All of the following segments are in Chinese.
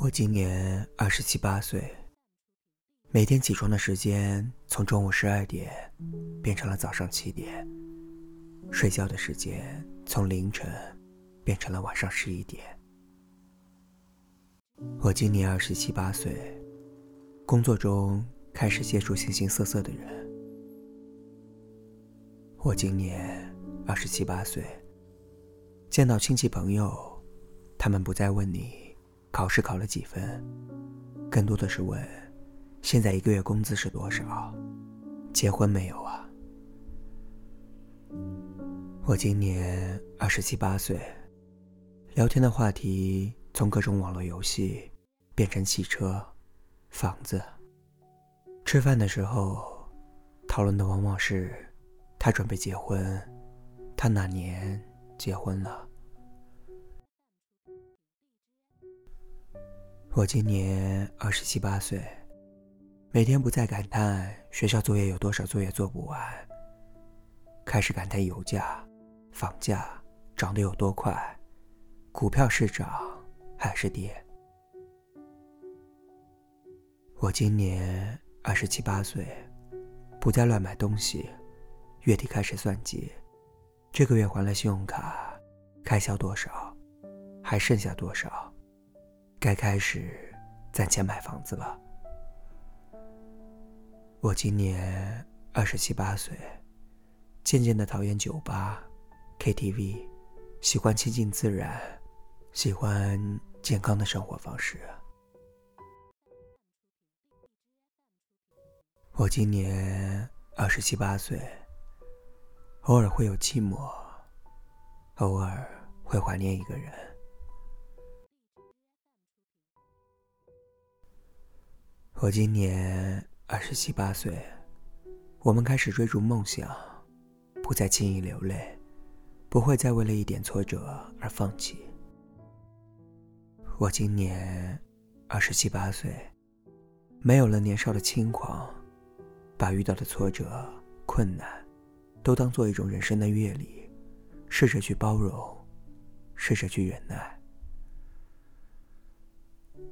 我今年二十七八岁，每天起床的时间从中午十二点变成了早上七点，睡觉的时间从凌晨变成了晚上十一点。我今年二十七八岁，工作中开始接触形形色色的人。我今年二十七八岁。见到亲戚朋友，他们不再问你考试考了几分，更多的是问现在一个月工资是多少，结婚没有啊？我今年二十七八岁，聊天的话题从各种网络游戏变成汽车、房子。吃饭的时候，讨论的往往是他准备结婚，他哪年？结婚了。我今年二十七八岁，每天不再感叹学校作业有多少作业做不完，开始感叹油价、房价涨得有多快，股票是涨还是跌。我今年二十七八岁，不再乱买东西，月底开始算计。这个月还了信用卡，开销多少？还剩下多少？该开始攒钱买房子了。我今年二十七八岁，渐渐的讨厌酒吧、KTV，喜欢亲近自然，喜欢健康的生活方式。我今年二十七八岁。偶尔会有寂寞，偶尔会怀念一个人。我今年二十七八岁，我们开始追逐梦想，不再轻易流泪，不会再为了一点挫折而放弃。我今年二十七八岁，没有了年少的轻狂，把遇到的挫折、困难。都当做一种人生的阅历，试着去包容，试着去忍耐。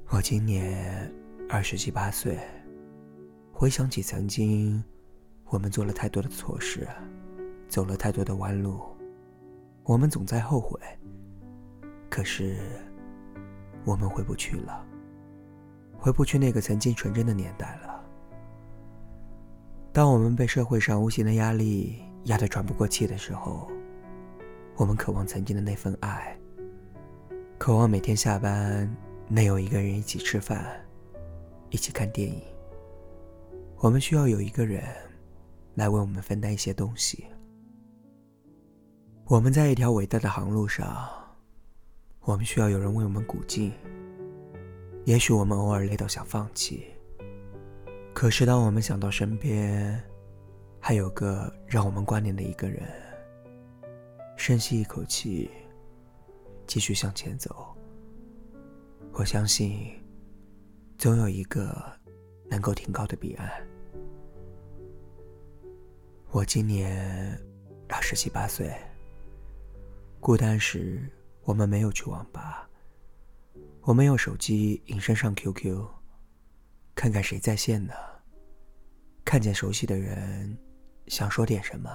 我今年二十七八岁，回想起曾经，我们做了太多的错事，走了太多的弯路，我们总在后悔，可是我们回不去了，回不去那个曾经纯真的年代了。当我们被社会上无形的压力，压得喘不过气的时候，我们渴望曾经的那份爱，渴望每天下班能有一个人一起吃饭，一起看电影。我们需要有一个人来为我们分担一些东西。我们在一条伟大的航路上，我们需要有人为我们鼓劲。也许我们偶尔累到想放弃，可是当我们想到身边，还有个让我们挂念的一个人。深吸一口气，继续向前走。我相信，总有一个能够停靠的彼岸。我今年二十七八岁。孤单时，我们没有去网吧，我们用手机隐身上 QQ，看看谁在线呢？看见熟悉的人。想说点什么，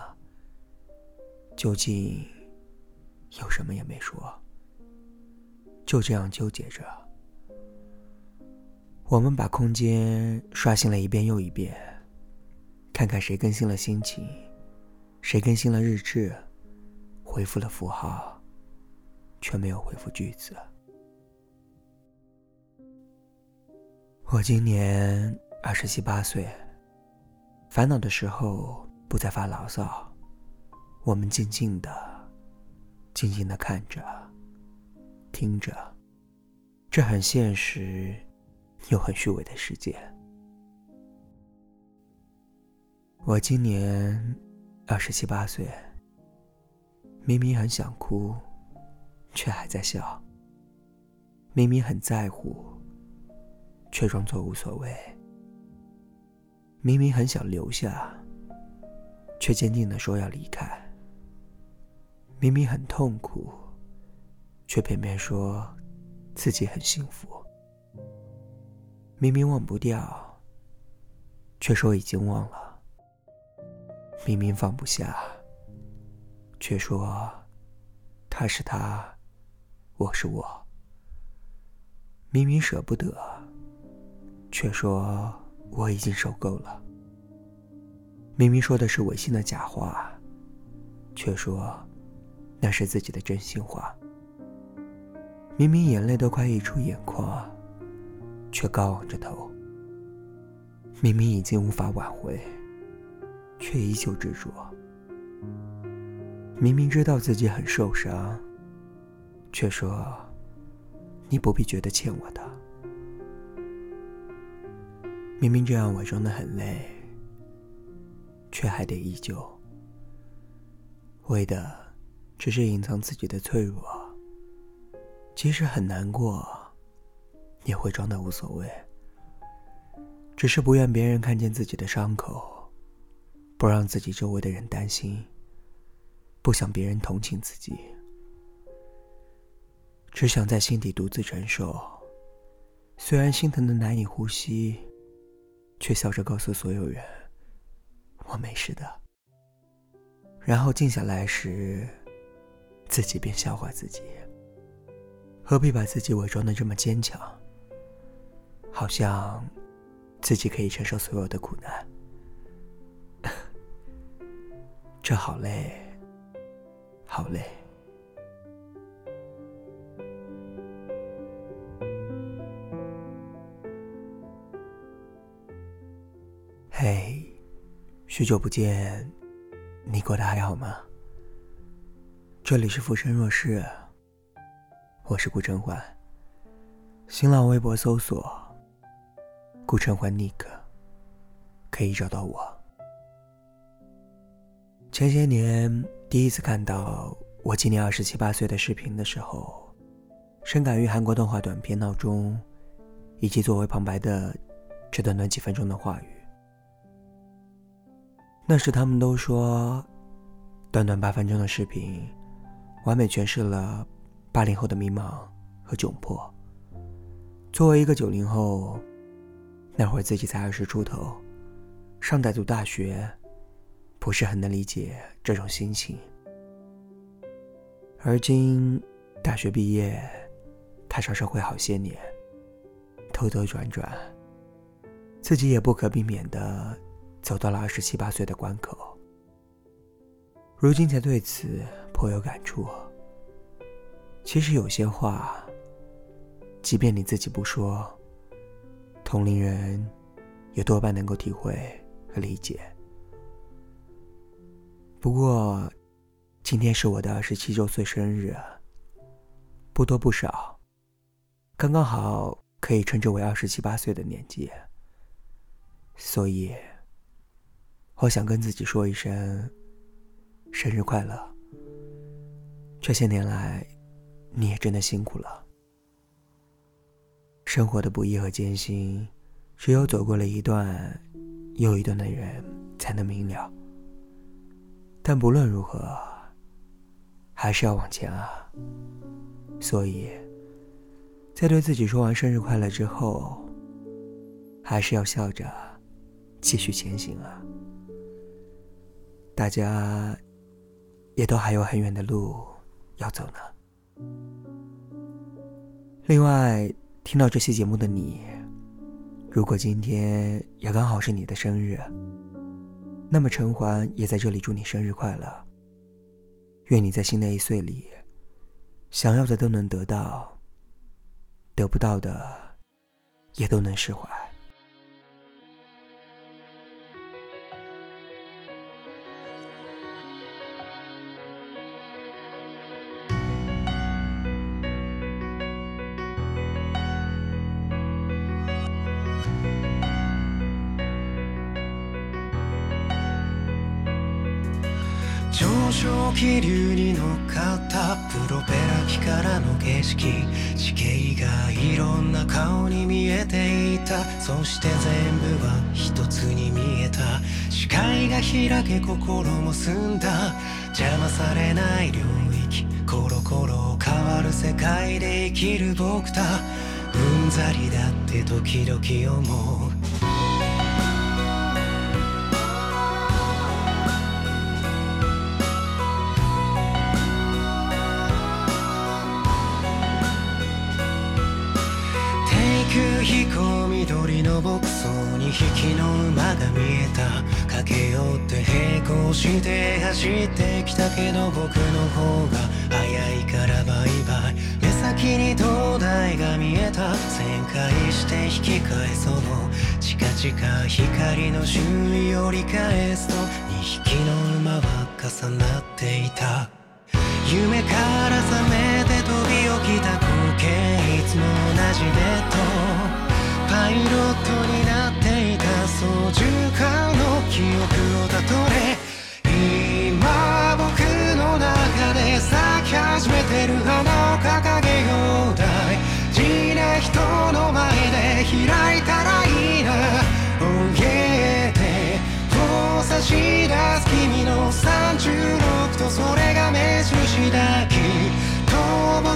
究竟又什么也没说。就这样纠结着，我们把空间刷新了一遍又一遍，看看谁更新了心情，谁更新了日志，回复了符号，却没有回复句子。我今年二十七八岁，烦恼的时候。不再发牢骚，我们静静的、静静的看着、听着，这很现实又很虚伪的世界。我今年二十七八岁，明明很想哭，却还在笑；明明很在乎，却装作无所谓；明明很想留下。却坚定的说要离开。明明很痛苦，却偏偏说自己很幸福。明明忘不掉，却说已经忘了。明明放不下，却说他是他，我是我。明明舍不得，却说我已经受够了。明明说的是违心的假话，却说那是自己的真心话。明明眼泪都快溢出眼眶，却高昂着头。明明已经无法挽回，却依旧执着。明明知道自己很受伤，却说你不必觉得欠我的。明明这样伪装的很累。却还得依旧，为的只是隐藏自己的脆弱。即使很难过，也会装的无所谓。只是不愿别人看见自己的伤口，不让自己周围的人担心，不想别人同情自己，只想在心底独自承受。虽然心疼的难以呼吸，却笑着告诉所有人。我没事的。然后静下来时，自己便笑话自己：何必把自己伪装的这么坚强？好像自己可以承受所有的苦难。这好累，好累。许久不见，你过得还好吗？这里是《浮生若世，我是顾晨环。新浪微博搜索“顾晨环 nick”，可以找到我。前些年第一次看到我今年二十七八岁的视频的时候，深感于韩国动画短片《闹钟》，以及作为旁白的这短短几分钟的话语。那时他们都说，短短八分钟的视频，完美诠释了八零后的迷茫和窘迫。作为一个九零后，那会自己才二十出头，上代读大学，不是很能理解这种心情。而今大学毕业，踏上社会好些年，兜兜转转，自己也不可避免的。走到了二十七八岁的关口，如今才对此颇有感触。其实有些话，即便你自己不说，同龄人也多半能够体会和理解。不过，今天是我的二十七周岁生日，不多不少，刚刚好可以称之为二十七八岁的年纪，所以。我想跟自己说一声，生日快乐。这些年来，你也真的辛苦了。生活的不易和艰辛，只有走过了一段又一段的人才能明了。但不论如何，还是要往前啊。所以在对自己说完生日快乐之后，还是要笑着继续前行啊。大家也都还有很远的路要走呢。另外，听到这期节目的你，如果今天也刚好是你的生日，那么陈环也在这里祝你生日快乐。愿你在新的一岁里，想要的都能得到，得不到的也都能释怀。上昇気流に乗っかったプロペラ機からの景色地形がいろんな顔に見えていたそして全部は一つに見えた視界が開け心も澄んだ邪魔されない領域コロコロ変わる世界で生きる僕だうんざりだって時々思う匹の馬が見えた駆け寄って並行して走ってきたけど僕の方が早いからバイバイ目先に灯台が見えた旋回して引き返そう近々光の周囲を理返すと2匹の馬は重なっていた夢から覚めて飛び起きた光景いつも同じベッドパイロットになっていた操縦家の記憶をたどれ今僕の中で咲き始めてる花を掲げようだい地な人の前で開いたらいいな怯えて交差し出す君の36とそれが目印だきっと僕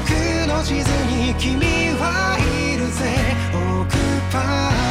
の地図に君はいるぜ Ah.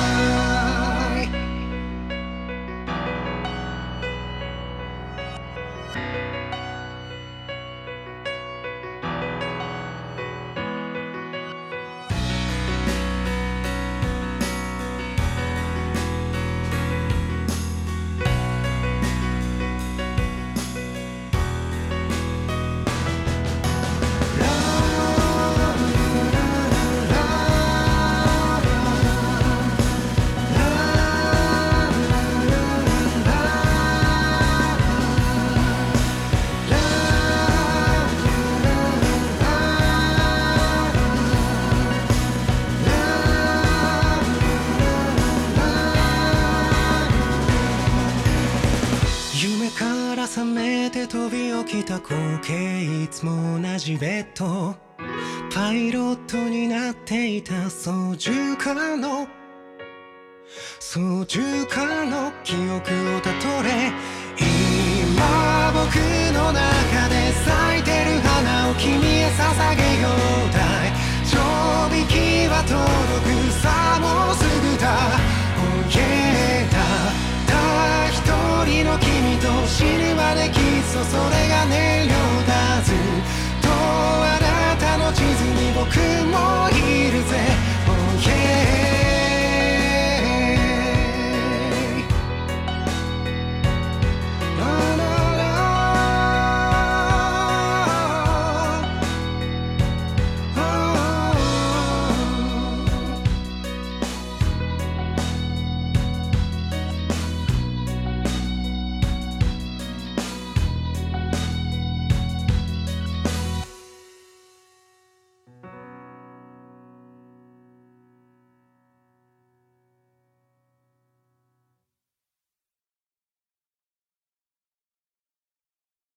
飛び起きた光景いつも同じベッドパイロットになっていた操縦かの操縦かの記憶をたどれ今僕の中で咲いてる花を君へ捧げようだい常備きは届くさもうすぐだそそれが燃料だずっとあなたの地図に僕もいるぜ、oh yeah